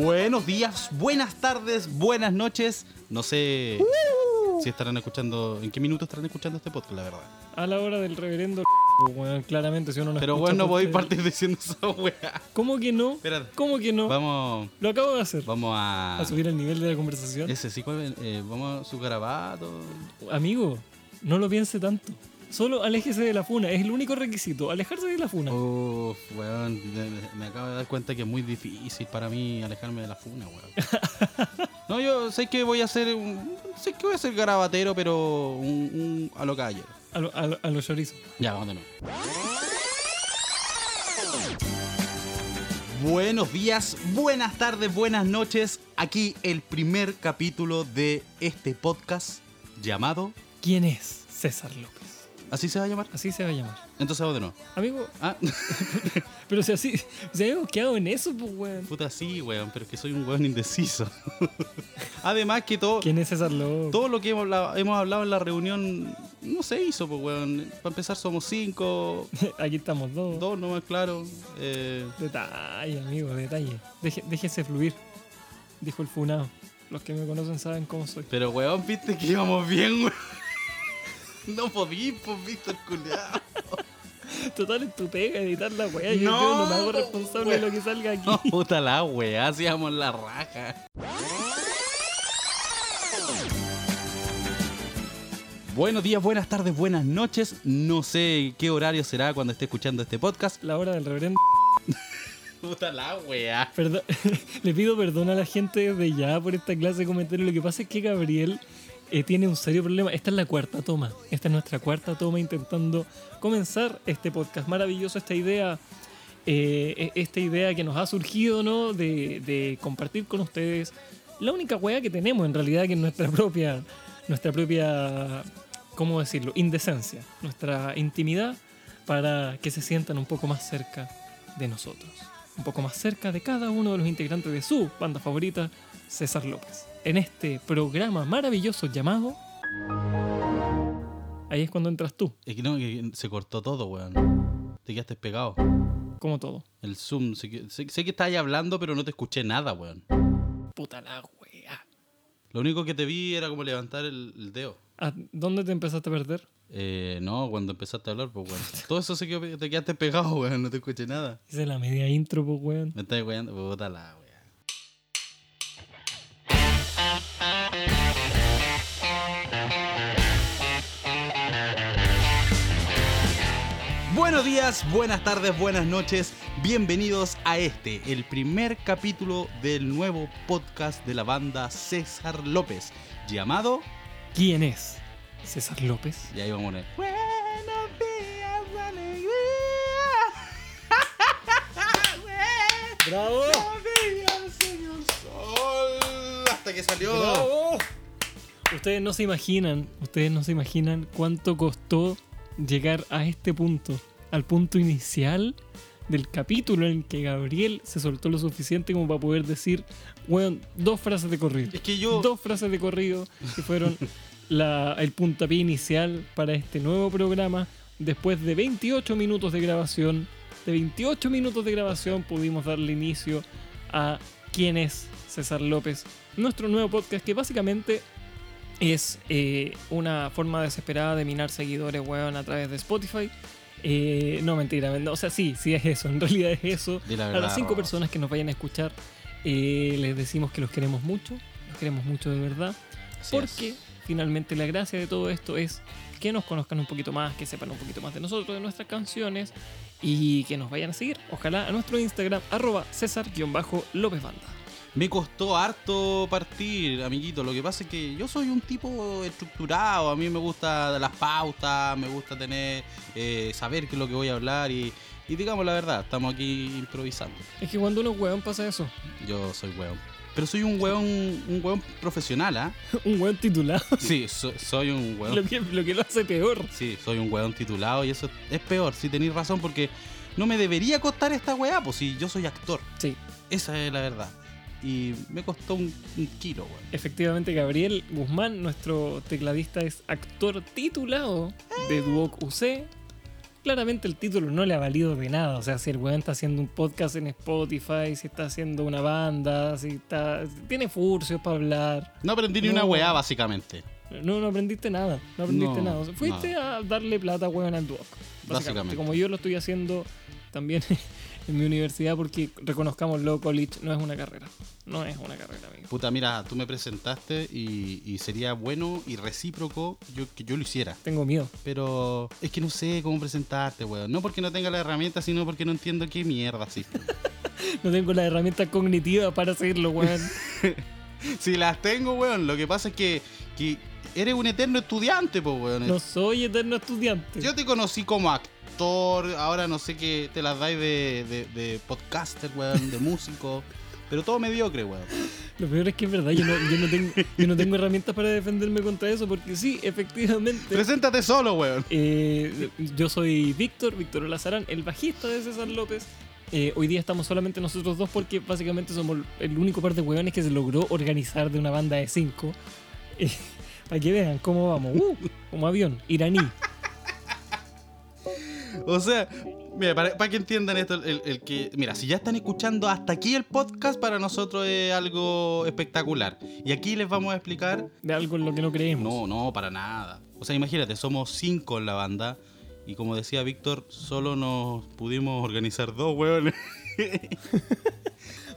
Buenos días, buenas tardes, buenas noches. No sé si estarán escuchando, en qué minuto estarán escuchando este podcast, la verdad. A la hora del reverendo weón, claramente si uno no Pero bueno, no podéis podcast- partir diciendo esa weá. ¿Cómo que no? Espérate. ¿Cómo que no? Vamos, Lo acabo de hacer. vamos a. A subir el nivel de la conversación. Ese sí. Eh, vamos a su garabato. Amigo, no lo piense tanto. Solo aléjese de la funa. Es el único requisito. Alejarse de la funa. Uf, weón, me, me acabo de dar cuenta que es muy difícil para mí alejarme de la funa, weón. No, yo sé que voy a hacer un, sé que voy a ser garabatero, pero un, un a lo calle. A, lo- a, lo- a los chorizos. Ya, vamos de nuevo. Buenos días, buenas tardes, buenas noches. Aquí el primer capítulo de este podcast llamado. ¿Quién es César López? ¿Así se va a llamar? Así se va a llamar. Entonces vamos de nuevo. Amigo, Ah, pero si así. Si habíamos quedado en eso, pues, weón. puta, sí, weón, pero es que soy un weón indeciso. Además que todo, ¿Quién es César López? todo lo que hemos hablado, hemos hablado en la reunión no se hizo, pues, weón. Para empezar somos cinco, Aquí estamos dos. dos nomás, claro. Eh, Detalle, amigo, detalle. Deje- déjese fluir. Dijo el funado. Los que me conocen saben cómo soy. Pero, weón, viste que íbamos bien, weón. No podí, pues, Víctor Culeado. Total, es tu pega editar la weá. Yo, No, yo no me hago responsable de lo que salga aquí. No, puta la weá, hacíamos la raja. Buenos días, buenas tardes, buenas noches. No sé qué horario será cuando esté escuchando este podcast. La hora del reverendo. Puta la weá. Perdón, le pido perdón a la gente desde ya por esta clase de comentarios. Lo que pasa es que Gabriel eh, tiene un serio problema. Esta es la cuarta toma. Esta es nuestra cuarta toma intentando comenzar este podcast. Maravilloso esta idea. eh, e- esta idea que nos ha surgido, ¿no? De, compartir con ustedes la única weá que tenemos en realidad, que es nuestra propia, nuestra propia, ¿cómo decirlo? Indecencia, nuestra intimidad para que se sientan un poco más cerca de nosotros, un poco más cerca de cada uno de los integrantes de su banda favorita, César López. En este programa maravilloso llamado... Ahí es cuando entras tú, Es que no, que se cortó todo, weón. Te quedaste pegado. como todo. El Zoom, sé que, sé, sé que estabas hablando, pero no te escuché nada, weón. Puta la wea. Lo único que te vi era como levantar el, el dedo. ¿A dónde te empezaste a perder? Eh, no, cuando empezaste a hablar, pues, weón. Todo eso se quedó, te quedaste pegado, weón. No te escuché nada. Hice la media intro, pues, weón. Me estás weando, puta la weá. Buenos días, buenas tardes, buenas noches. Bienvenidos a este, el primer capítulo del nuevo podcast de la banda César López, llamado. ¿Quién es César López? Y ahí vamos a poner. Buenos días, alegría. ¡Bravo! Buenos días, señor sol. Hasta que salió. ¡Bravo! Ustedes no se imaginan, ustedes no se imaginan cuánto costó llegar a este punto, al punto inicial del capítulo en que Gabriel se soltó lo suficiente como para poder decir, weón, dos frases de corrido. Es que yo. Dos frases de corrido que fueron la- el puntapié inicial para este nuevo programa. Después de 28 minutos de grabación, de 28 minutos de grabación pudimos darle inicio a quién es César López, nuestro nuevo podcast que básicamente es eh, una forma desesperada de minar seguidores, weón, a través de Spotify. Eh, no, mentira, o sea, sí, sí es eso, en realidad es eso. A las cinco Ross. personas que nos vayan a escuchar, eh, les decimos que los queremos mucho, los queremos mucho de verdad, Así porque es. finalmente la gracia de todo esto es que nos conozcan un poquito más, que sepan un poquito más de nosotros, de nuestras canciones y que nos vayan a seguir, ojalá a nuestro Instagram, arroba César-López Banda. Me costó harto partir, amiguito. Lo que pasa es que yo soy un tipo estructurado. A mí me gusta las pautas, me gusta tener, eh, saber qué es lo que voy a hablar y, y digamos la verdad, estamos aquí improvisando. Es que cuando uno es weón pasa eso, Yo soy weón. Pero soy un weón, un weón profesional, ¿ah? un weón titulado, Sí, so- soy un lo que, lo que lo hace peor. Sí, soy un weón titulado y eso es peor, si tenéis razón, porque no me debería costar esta weá, pues si yo soy actor. Sí, Esa es la verdad. Y me costó un, un kilo, weón. efectivamente Gabriel Guzmán, nuestro tecladista, es actor titulado de Duoc UC. claramente el título no le ha valido de nada. O sea, si el weón está haciendo un podcast en Spotify, si está haciendo una banda, si está. Tiene furcios para hablar. No aprendí ni No. una weá, básicamente. No, no aprendiste nada. No aprendiste No, nada. O sea, fuiste a darle plata a weón al Duoc. Básicamente. Básicamente. Como yo lo estoy haciendo también en mi universidad, porque reconozcámoslo, college no es una carrera. No es una carrera, amigo. Puta, mira, tú me presentaste y, y sería bueno y recíproco yo, que yo lo hiciera. Tengo miedo. Pero es que no sé cómo presentarte, weón. No porque no tenga la herramienta, sino porque no entiendo qué mierda existe. No tengo la herramienta cognitiva para hacerlo, weón. si las tengo, weón, lo que pasa es que, que eres un eterno estudiante, pues, weón. No soy eterno estudiante. Yo te conocí como actor, ahora no sé qué te las dais de, de, de podcaster, weón, de músico. Pero todo mediocre, weón. Lo peor es que es verdad, yo no, yo no tengo, yo no tengo herramientas para defenderme contra eso, porque sí, efectivamente. Preséntate solo, weón. eh, yo soy Víctor, Víctor Lazarán, el bajista de César López. Eh, hoy día estamos solamente nosotros dos porque básicamente somos el único par de hueones que se logró organizar de una banda de cinco. Eh, para que vean cómo vamos. Uh, como avión, iraní. O sea, mira, para, para que entiendan esto, el, el que. Mira, si ya están escuchando hasta aquí el podcast, para nosotros es algo espectacular. Y aquí les vamos a explicar. De algo en lo que no creemos. No, no, para nada. O sea, imagínate, somos cinco en la banda. Y como decía Víctor, solo nos pudimos organizar dos, weón.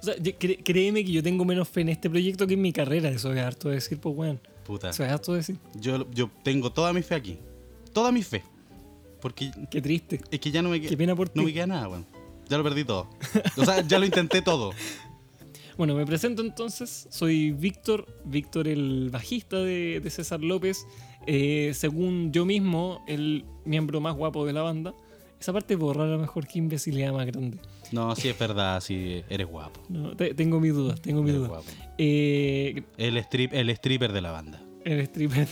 O sea, cre- créeme que yo tengo menos fe en este proyecto que en mi carrera. Eso es harto de decir, pues, weón. Puta. Eso es harto de decir. Yo, yo tengo toda mi fe aquí. Toda mi fe. Porque Qué triste. es que ya no me, Qué pena por no me queda nada, weón. Ya lo perdí todo. O sea, ya lo intenté todo. Bueno, me presento entonces. Soy Víctor, Víctor el bajista de, de César López. Eh, según yo mismo, el miembro más guapo de la banda. Esa parte borra a lo mejor que imbecilidad más grande. No, sí es verdad, sí, eres guapo. No, te- tengo mis dudas, tengo mis Eres dudas. guapo. Eh, El, strip, el stripper de la banda. el stripper.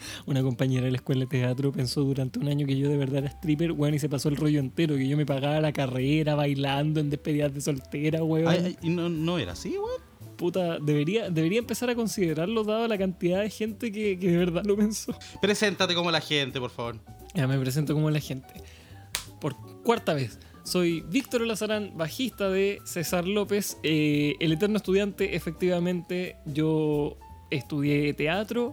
Una compañera de la escuela de teatro pensó durante un año que yo de verdad era stripper, weón, y se pasó el rollo entero, que yo me pagaba la carrera bailando en despedidas de soltera, weón. Ay, no, no era así, weón. Puta, debería, debería empezar a considerarlo dado la cantidad de gente que, que de verdad lo pensó. Preséntate como la gente, por favor. Ya me presento como la gente. Por cuarta vez. Soy Víctor Lazarán, bajista de César López, eh, el eterno estudiante. Efectivamente, yo estudié teatro,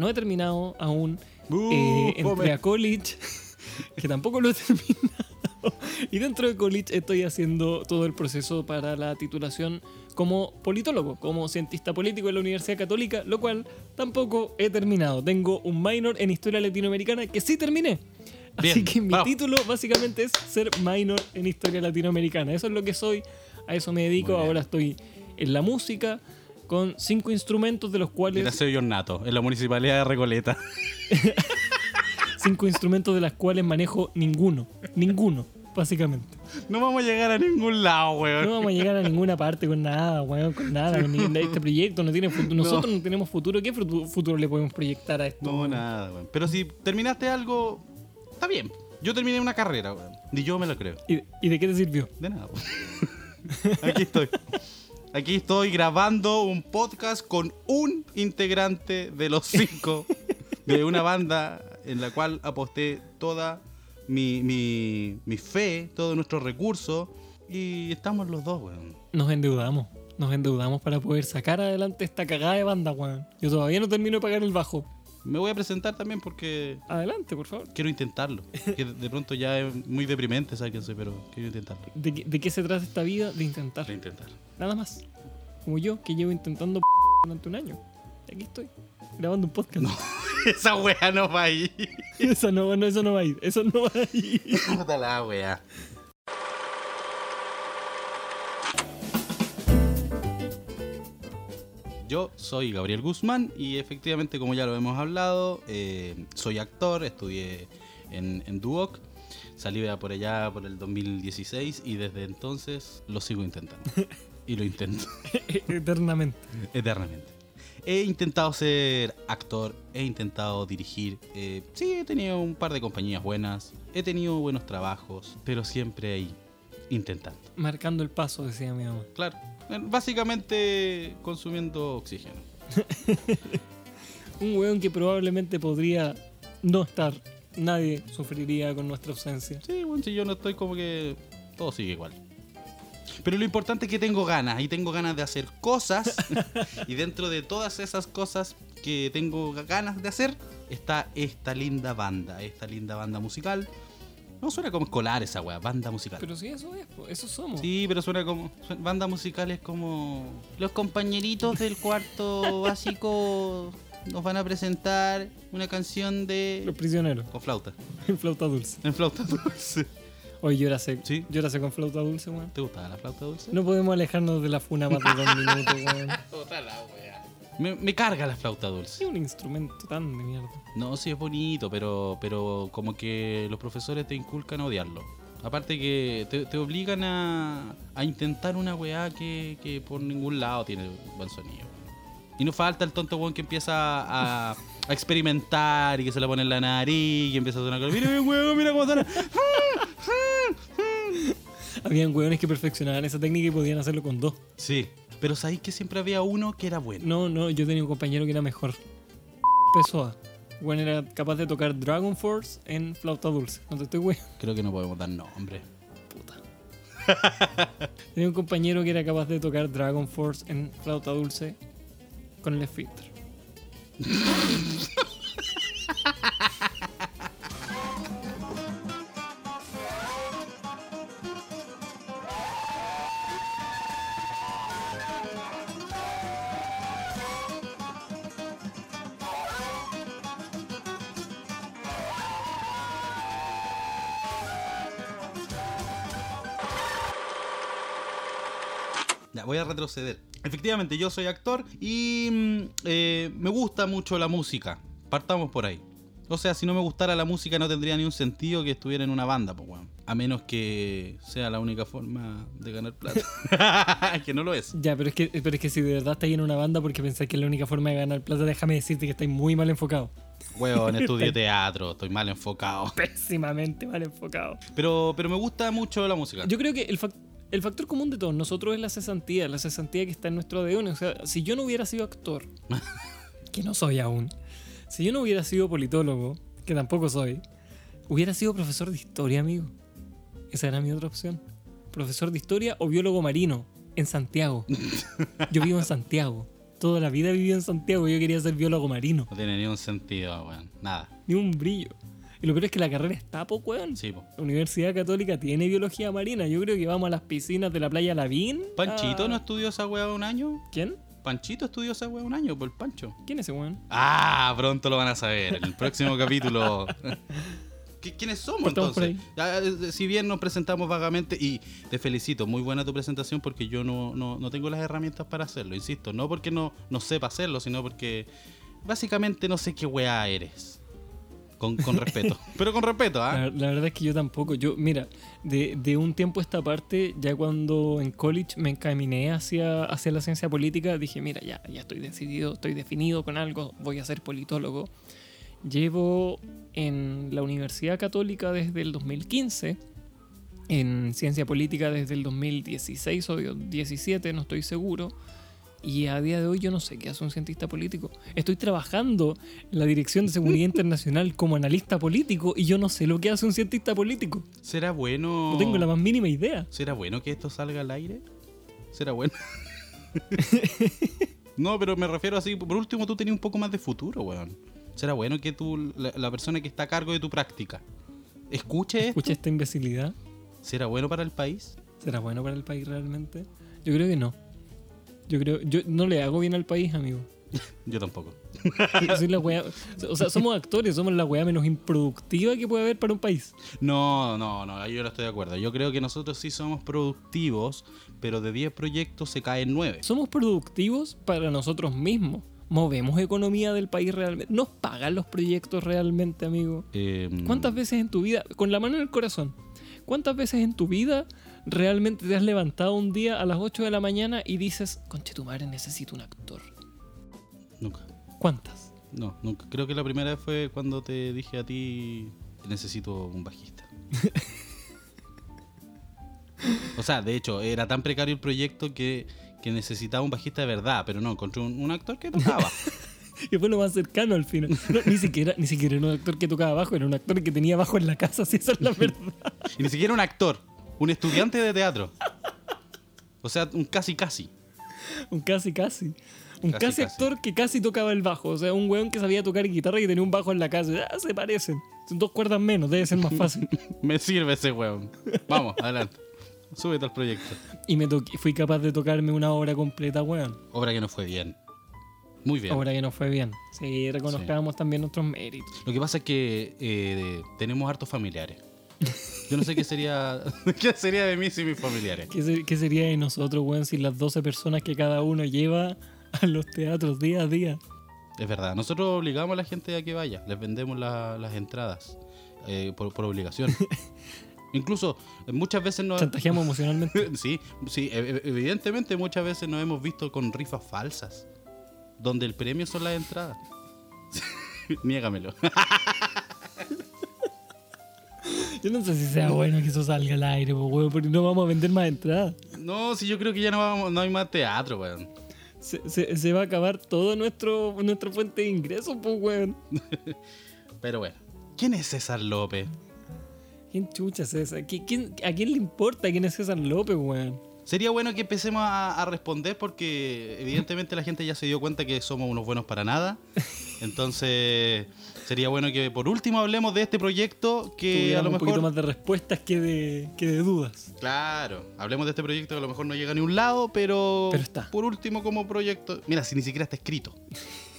no he terminado aún. Eh, Uh, entré a college, que tampoco lo he terminado. Y dentro de college estoy haciendo todo el proceso para la titulación como politólogo, como cientista político en la Universidad Católica, lo cual tampoco he terminado. Tengo un minor en historia latinoamericana que sí terminé. Así que mi título básicamente es ser minor en historia latinoamericana. Eso es lo que soy, a eso me dedico. Ahora estoy en la música con cinco instrumentos de los cuales Gracias, John Nato, en la municipalidad de Recoleta. cinco instrumentos de las cuales manejo ninguno, ninguno, básicamente. No vamos a llegar a ningún lado, weón. No vamos a llegar a ninguna parte con nada, weón, con nada. Ni- Este proyecto no tiene futuro. Nosotros no, tenemos futuro. ¿Qué futuro le podemos proyectar a esto? No, weón? nada, weón. Pero si terminaste algo, está bien. Yo terminé una carrera, weón. Ni yo me lo creo. ¿Y, y de qué te sirvió? De nada, weón. Aquí estoy. Aquí estoy grabando un podcast con un integrante de los cinco de una banda en la cual aposté toda mi, mi, mi fe, todos nuestros recursos. Y estamos los dos, weón. Nos endeudamos. Nos endeudamos para poder sacar adelante esta cagada de banda, weón. Yo todavía no termino de pagar el bajo. Me voy a presentar también porque Adelante, por favor. quiero intentarlo. Que de pronto ya es muy deprimente, ¿sabes qué sé? Pero quiero intentarlo. ¿De, qué- de qué se trata esta vida? De intentar. Quiero intentar. Nada más. Como yo, que llevo intentando durante un año. Y aquí estoy, grabando un podcast. Esa wea no va a ir. Eso no, no, eso no va a ir. Eso no va a ir. La wea. Yo soy Gabriel Guzmán y efectivamente, como ya lo hemos hablado, eh, soy actor, estudié en, en Duoc, salí por allá por el 2016 y desde entonces lo sigo intentando. Y lo intento Eternamente. eternamente. He intentado ser actor, he intentado dirigir. eh, sí, he tenido un par de compañías buenas, he tenido buenos trabajos, pero siempre ahí intentando. Marcando el paso, decía mi mamá. Claro, básicamente consumiendo oxígeno. Un weón que probablemente podría no estar nadie sufriría con nuestra ausencia. Sí, bueno, si yo no estoy como que todo sigue igual. Pero lo importante es que tengo ganas y tengo ganas de hacer cosas y dentro de todas esas cosas que tengo ganas de hacer está esta linda banda, esta linda banda musical. No suena como escolar esa weá, banda musical. Pero sí, eso es, eso somos. Sí, pero suena como. su- Banda musical es como. Los compañeritos del cuarto básico nos van a presentar una canción Los de. prisioneros, Con flauta. en flauta dulce. En flauta dulce. Oye, yo sé, Sí. yo sé con flauta dulce, weón. ¿Te gustaba la flauta dulce? No podemos alejarnos de la funa más de dos minutos, weón. Me, me carga la flauta dulce. Es un instrumento tan de mierda. No, sí es bonito, pero, pero como que los profesores te inculcan a odiarlo. Aparte que te, te obligan a, a intentar una weá que, que por ningún lado tiene buen sonido. Y no falta el tonto weón que empieza a, a experimentar y que se la pone en la nariz y empieza a sonar. Mira, mi weón, mira cómo suena. Habían weones que perfeccionaban esa técnica y podían hacerlo con dos. Sí, pero sabéis que siempre había uno que era bueno. No, no, yo tenía un compañero que era mejor. Pessoa. Bueno, era capaz de tocar Dragon Force en flauta dulce. No te estoy weón. Creo que no podemos dar nombre. Puta. Tenía un compañero que era capaz de tocar Dragon Force en flauta dulce con el esfínter. Efectivamente, yo soy actor y mm, eh, me gusta mucho la música. Partamos por ahí. O sea, si no me gustara la música no tendría ni un sentido que estuviera en una banda, pues weón. A menos que sea la única forma de ganar plata. que no lo es. Ya, pero es que, pero es que si de verdad estáis en una banda porque pensáis que es la única forma de ganar plata, déjame decirte que estáis muy mal enfocado. Weón, estudié teatro, estoy mal enfocado. Pésimamente mal enfocado. Pero, pero me gusta mucho la música. Yo creo que el, fac- el factor común de todos nosotros es la cesantía, la cesantía que está en nuestro ADN. O sea, si yo no hubiera sido actor, que no soy aún, si yo no hubiera sido politólogo, que tampoco soy, hubiera sido profesor de historia, amigo. Esa era mi otra opción. Profesor de historia o biólogo marino en Santiago. Yo vivo en Santiago. Toda la vida he vivido en Santiago. Yo quería ser biólogo marino. No tiene ni un sentido, weón. Nada. Ni un brillo. Y lo peor es que la carrera está, po, weón. Sí, po. La Universidad Católica tiene biología marina. Yo creo que vamos a las piscinas de la playa Lavín. ¿Panchito Ah. no estudió esa weá un año? ¿Quién? Panchito estudió esa weá un año por el Pancho. ¿Quién es ese weón? Ah, pronto lo van a saber. En el próximo capítulo. ¿Qui- ¿Quiénes somos entonces? Ya, eh, si bien nos presentamos vagamente y te felicito, muy buena tu presentación porque yo no, no, no tengo las herramientas para hacerlo, insisto. No porque no, no sepa hacerlo, sino porque básicamente no sé qué weá eres. Con, con respeto. Pero con respeto, ¿ah? La, la verdad es que yo tampoco. Yo, mira, de, de un tiempo a esta parte, ya cuando en college me encaminé hacia, hacia la ciencia política, dije, mira, ya, ya estoy decidido, estoy definido con algo, voy a ser politólogo. Llevo en la Universidad Católica desde el 2015, en ciencia política desde el 2016 o 17, no estoy seguro. Y a día de hoy yo no sé qué hace un cientista político. Estoy trabajando en la Dirección de Seguridad Internacional como analista político y yo no sé lo que hace un cientista político. ¿Será bueno. No tengo la más mínima idea. ¿Será bueno que esto salga al aire? ¿Será bueno? no, pero me refiero así. Por último, tú tenías un poco más de futuro, weón. ¿Será bueno que tú, la, la persona que está a cargo de tu práctica, escuche esto? Escucha esta imbecilidad. ¿Será bueno para el país? ¿Será bueno para el país realmente? Yo creo que no. Yo creo, yo no le hago bien al país, amigo. Yo tampoco. Soy la wea- o sea, somos actores, somos la weá menos improductiva que puede haber para un país. No, no, no, yo no estoy de acuerdo. Yo creo que nosotros sí somos productivos, pero de 10 proyectos se caen 9. Somos productivos para nosotros mismos. Movemos economía del país realmente. Nos pagan los proyectos realmente, amigo. Em, ¿Cuántas veces en tu vida, con la mano en el corazón, cuántas veces en tu vida realmente te has levantado un día a las 8 de la mañana y dices, conche tu madre, necesito un actor? Nunca. ¿Cuántas? No, nunca. Creo que la primera vez fue cuando te dije a ti, necesito un bajista. o sea, de hecho, era tan precario el proyecto que, que necesitaba un bajista de verdad, pero no, encontré un, un actor que tocaba. que fue lo más cercano al final. No, ni, siquiera, ni siquiera era un actor que tocaba bajo, era un actor que tenía bajo en la casa, si esa es la verdad. Y ni siquiera un actor, un estudiante de teatro. O sea, un casi casi. Un casi casi. Un Casi, casi, casi. actor que casi tocaba el bajo. O sea, un weón que sabía tocar guitarra y tenía un bajo en la casa. Ah, se parecen. Son dos cuerdas menos, debe ser más fácil. Me sirve ese weón. Vamos, adelante. Súbete al proyecto. y me toqué- fui capaz de tocarme una obra completa, weón. Obra que no fue bien. Muy bien. Obra que no fue bien. Sí, reconozcamos también nuestros méritos. Lo que pasa es que eh, tenemos hartos familiares. Yo no sé qué sería qué sería de mí sin mis familiares. ¿Qué, ser- qué sería de nosotros, weón, sin las 12 personas que cada uno lleva a los teatros día a día? Es verdad. Nosotros obligamos a la gente a que vaya. Les vendemos la- las entradas eh, por, por obligación. Incluso eh, muchas veces nos... Chantajeamos emocionalmente. Sí, sí, e- e- evidentemente muchas veces nos hemos visto con rifas falsas, donde el premio son las entradas. Niégamelo. Yo no sé si sea bueno que eso salga al aire, po, weón, porque no vamos a vender más entradas. No, si yo creo que ya no, vamos, no hay más teatro, weón. Se, se- se va a acabar todo nuestro nuestra fuente de ingresos, pues, weón. Pero bueno, ¿quién es César López? ¿Quién chucha quién- ¿A quién le importa quién es César López, weón? Sería bueno que empecemos a, a responder porque evidentemente la gente ya se dio cuenta que somos unos buenos para nada. Entonces, sería bueno que por último hablemos de este proyecto que a lo un poquito mejor... más de respuestas que de, que de dudas. Claro, hablemos de este proyecto que a lo mejor no llega a ni un lado, pero, Pero está. por último como proyecto... Mira, si ni siquiera está escrito.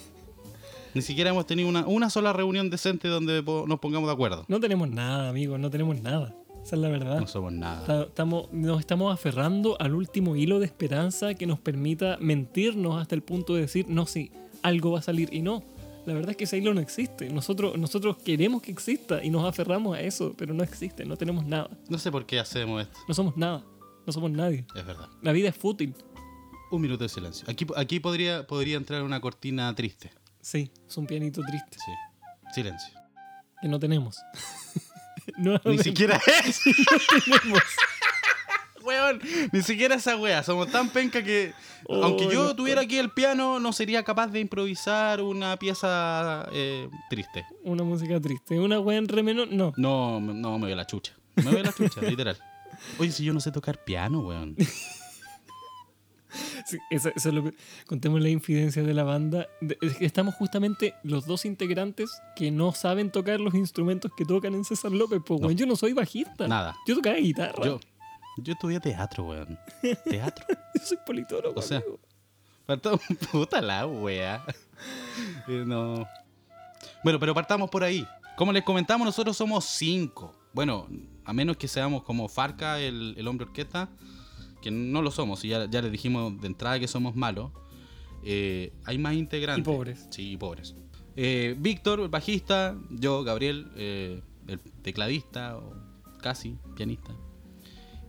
Ni siquiera hemos tenido una, una sola reunión decente donde po- nos pongamos de acuerdo. No tenemos nada, amigos, no tenemos nada. Esa es la verdad. No somos nada. Ta- Estamos, nos estamos aferrando al último hilo de esperanza que nos permita mentirnos hasta el punto de decir, no, sí, algo va a salir. Y no, la verdad es que ese hilo no existe. Nosotros, nosotros queremos que exista y nos aferramos a eso, pero no existe, no tenemos nada. No sé por qué hacemos esto. No somos nada, no somos nadie. Es verdad. La vida es fútil. Un minuto de silencio. Aquí, aquí podría, podría entrar una cortina triste. Sí, es un pianito triste Sí. Silencio. que no tenemos. Ni siquiera es. tenemos. Weón, ni siquiera esa wea. Somos tan penca que. Oh, aunque yo no. tuviera aquí el piano, no sería capaz de improvisar una pieza eh, triste. Una música triste. Una wea en re menor, no. No, no, me voy a la chucha. Me a la chucha, literal. Oye, si yo no sé tocar piano, weón. Sí, eso, eso es lo que- contemos la infidencia de la banda. Estamos justamente los dos integrantes que no saben tocar los instrumentos que tocan en César López. Pues, No. weón, yo no soy bajista. Nada. Yo tocaba guitarra. Yo, yo estudié teatro, weón. Teatro. Yo soy politólogo. O sea, amigo. Puta la wea. Eh, no. Bueno, pero partamos por ahí. Como les comentamos, nosotros somos cinco. Bueno, a menos que seamos como Farca, el, el hombre orquesta, que no lo somos, y ya, ya les dijimos de entrada que somos malos. eh, hay más integrantes. Y pobres. Sí, y pobres. Eh, Víctor, el bajista, yo, Gabriel, eh, el tecladista, o casi pianista.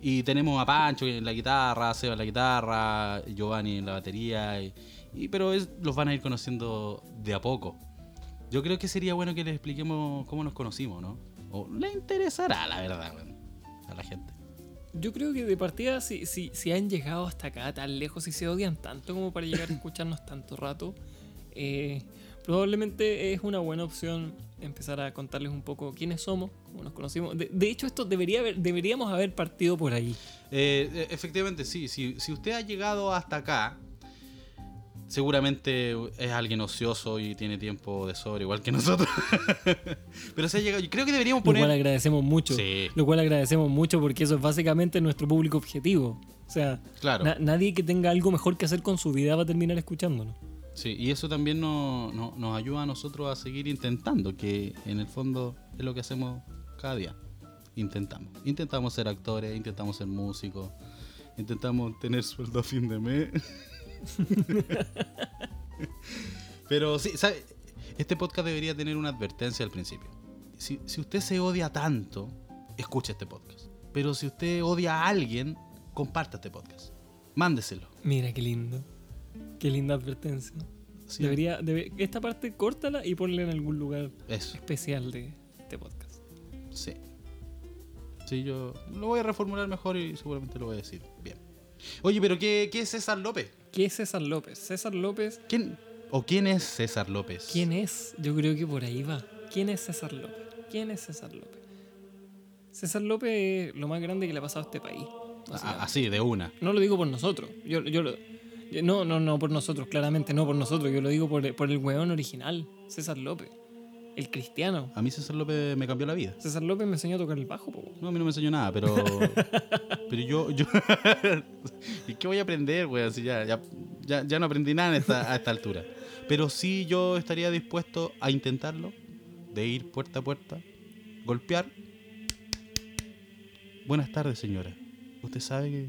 Y tenemos a Pancho en la guitarra, Seba en la guitarra, Giovanni en la batería. Y, pero los van a ir conociendo de a poco. Yo creo que sería bueno que les expliquemos cómo nos conocimos, ¿no? O le interesará, la verdad, a la gente. Yo creo que de partida, si, si, si han llegado hasta acá tan lejos y se odian tanto como para llegar a escucharnos tanto rato, eh, probablemente es una buena opción empezar a contarles un poco quiénes somos, cómo nos conocimos. De, de hecho, esto debería haber, deberíamos haber partido por ahí. Eh, eh, efectivamente, sí. Si, si usted ha llegado hasta acá, seguramente es alguien ocioso y tiene tiempo de sobra, igual que nosotros. pero se ha llegado. Yo creo que deberíamos Lo cual poner. agradecemos mucho. Sí. Lo cual agradecemos mucho porque eso es básicamente nuestro público objetivo. O sea, Claro. na- nadie que tenga algo mejor que hacer con su vida va a terminar escuchándonos. Sí, y eso también nos- nos ayuda a nosotros a seguir intentando, que en el fondo es lo que hacemos cada día. Intentamos. Intentamos ser actores, intentamos ser músicos, intentamos tener sueldo a fin de mes. Pero sí, ¿sabe? Este podcast debería tener una advertencia al principio. Si, si usted se odia tanto, escuche este podcast. Pero si usted odia a alguien, comparta este podcast. Mándeselo. Mira qué lindo. Qué linda advertencia. Sí, Debería, debe- esta parte córtala y ponla en algún lugar Eso. especial de este podcast. Sí. Sí, yo lo voy a reformular mejor y seguramente lo voy a decir bien. Oye, pero ¿qué, qué es César López? ¿Qué es César López? César López, ¿Quién? ¿O quién es César López? ¿Quién es? Yo creo que por ahí va. ¿Quién es César López? ¿Quién es César López? César López es lo más grande que le ha pasado a este país. A- Así, de una. No lo digo por nosotros. Yo, yo lo- no, no, no por nosotros, claramente no por nosotros. Yo lo digo por, por el weón original, César López. El cristiano. A mí César López me cambió la vida. César López me enseñó a tocar el bajo, po. No, a mí no me enseñó nada, pero. pero yo. yo ¿Y qué voy a aprender, weón? Si ya, ya, ya, ya no aprendí nada en esta- a esta altura. Pero sí yo estaría dispuesto a intentarlo. De ir puerta a puerta, golpear. Buenas tardes, señora. ¿Usted sabe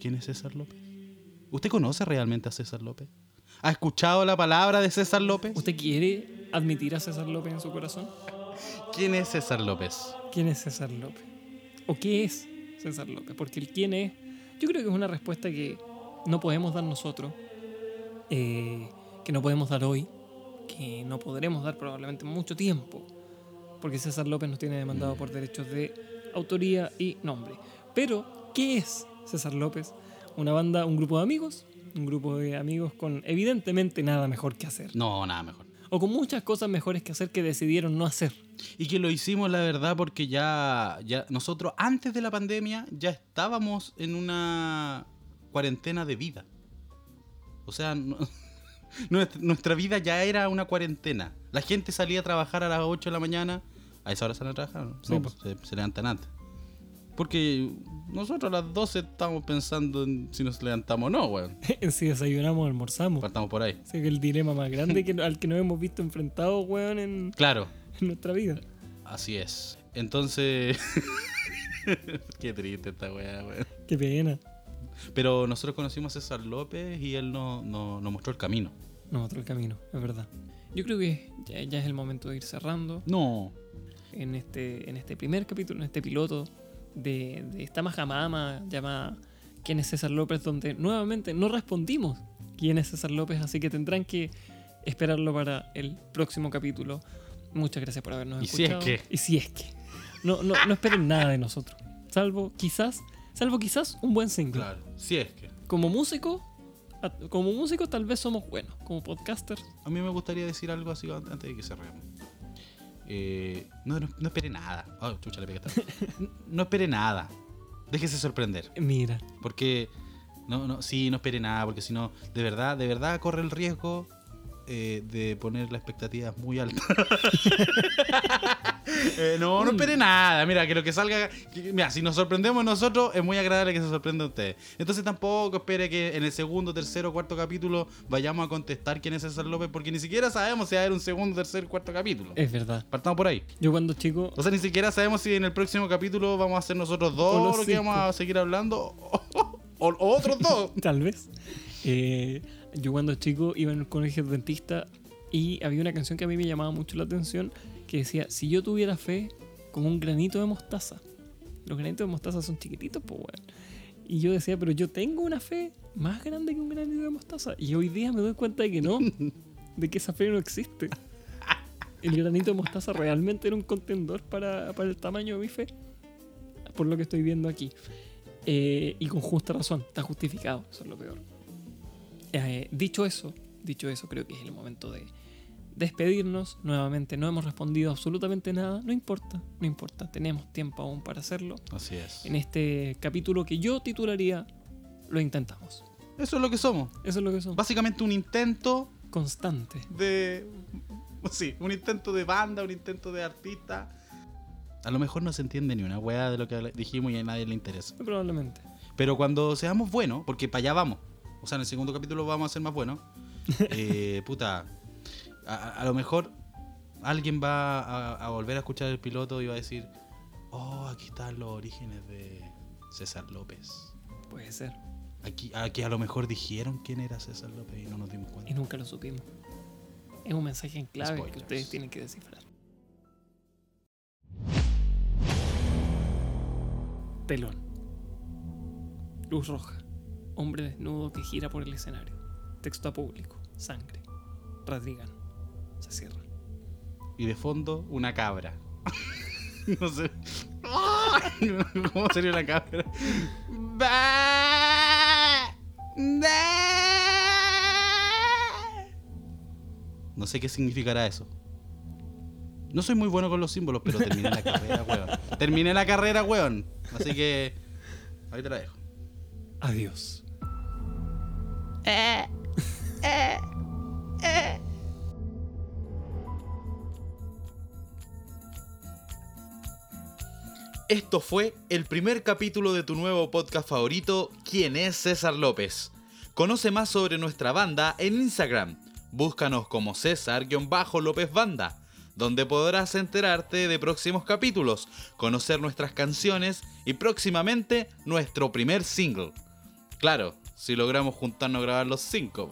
quién es César López? ¿Usted conoce realmente a César López? ¿Ha escuchado la palabra de César López? ¿Usted quiere admitir a César López en su corazón? ¿Quién es César López? ¿Quién es César López? ¿O qué es César López? Porque el quién es, yo creo que es una respuesta que no podemos dar nosotros, eh, que no podemos dar hoy, que no podremos dar probablemente en mucho tiempo, porque César López nos tiene demandado por derechos de autoría y nombre. Pero, ¿qué es César López? Una banda, un grupo de amigos, un grupo de amigos con evidentemente nada mejor que hacer, No, nada mejor. o con muchas cosas mejores que hacer que decidieron no hacer. Y que lo hicimos, la verdad, porque ya, ya nosotros antes de la pandemia ya estábamos en una cuarentena de vida. O sea, no- nuestra, vida ya era una cuarentena. La gente salía a trabajar a las 8 de la mañana. ¿A esa hora salen a trabajar? No, Sí, No, pues. se, se levantan antes. Porque nosotros a las 12 estamos pensando en si nos levantamos o no, weón. si desayunamos o almorzamos. Partamos por ahí. Es el dilema más grande que, al que nos hemos visto enfrentados, weón, en, Claro, en nuestra vida. así es. Entonces... Qué triste esta weá, weón. Qué pena. Pero nosotros conocimos a César López y él no- no- nos mostró el camino. No, otro camino, es verdad. Yo creo que ya, ya es el momento de ir cerrando No. en este, en este primer capítulo, en este piloto de, de esta majamama llamada ¿Quién es César López? Donde nuevamente no respondimos quién es César López, así que tendrán que esperarlo para el próximo capítulo. Muchas gracias por habernos Y si es escuchado. que. Y si es que. No, no, no esperen nada de nosotros. Salvo quizás, salvo quizás un buen single. Claro. Si es que. Como músico, como músicos tal vez somos buenos. Como podcasters, A mí me gustaría decir algo así an- antes de que cerremos. Eh, no, no, no espere nada. Oh, chucha, le pegué esta. No, no espere nada. Déjese sorprender. mira, Porque. No, no, sí, no espere nada. Porque si no, de verdad, de verdad corre el riesgo eh, de poner las expectativas muy altas. Eh, no, no espere nada. Mira, que lo que salga. que- mira, si nos sorprendemos nosotros, es muy agradable que se sorprenda usted. Entonces tampoco espere que en el segundo, tercero, cuarto capítulo vayamos a contestar quién es César López, porque ni siquiera sabemos si va a haber un segundo, tercer, cuarto capítulo. es verdad. Partamos por ahí. Yo cuando chico, O sea, ni siquiera sabemos si en el próximo capítulo vamos a ser nosotros O dos los los que vamos a seguir hablando. O, o- o otros dos. tal vez, eh, yo cuando chico iba en el colegio adventista y había una canción que a mí me llamaba mucho la atención que decía, si yo tuviera fe como un granito de mostaza. Los granitos de mostaza son chiquititos, pues, weón. Y yo decía, pero yo tengo una fe más grande que un granito de mostaza. Y hoy día me doy cuenta de que no, de que esa fe no existe. El granito de mostaza realmente era un contendor para, para el tamaño de mi fe, por lo que estoy viendo aquí. Eh, y con justa razón, está justificado, eso es lo peor. Eh, dicho eso, dicho eso, creo que es el momento de despedirnos. Nuevamente, no hemos respondido absolutamente nada, no importa, no importa, tenemos tiempo aún para hacerlo. Así es. En este capítulo que yo titularía Lo intentamos. Eso es lo que somos. Eso es lo que son. Básicamente un intento Constante. de. Sí, un intento de banda, un intento de artista. A lo mejor no se entiende ni una weá de lo que dijimos y a nadie le interesa. Probablemente. Pero cuando seamos buenos, porque para allá vamos. O sea, en el segundo capítulo vamos a ser más buenos. eh, puta. A, lo mejor alguien va a, a volver a escuchar el piloto y va a decir: Oh, aquí están los orígenes de César López. Puede ser. Aquí, aquí a lo mejor dijeron quién era César López y no nos dimos Y cuenta. nunca lo supimos. Es un mensaje en clave que ustedes tienen que descifrar. Telón. Luz roja. Hombre desnudo que gira por el escenario. Texto a público. Sangre. Radrigan. Se cierra. Y de fondo, una cabra. no sé. ¿Cómo sería una cabra? No sé qué significará eso. No soy muy bueno con los símbolos, pero terminé la carrera, weón. Terminé la carrera, weón. Así que. Ahí te la dejo. Adiós. Esto fue el primer capítulo de tu nuevo podcast favorito, ¿Quién es César López? Conoce más sobre nuestra banda en Instagram. Búscanos como César-López Banda, donde podrás enterarte de próximos capítulos, conocer nuestras canciones y próximamente nuestro primer single. Claro, si logramos juntarnos a grabar los cinco.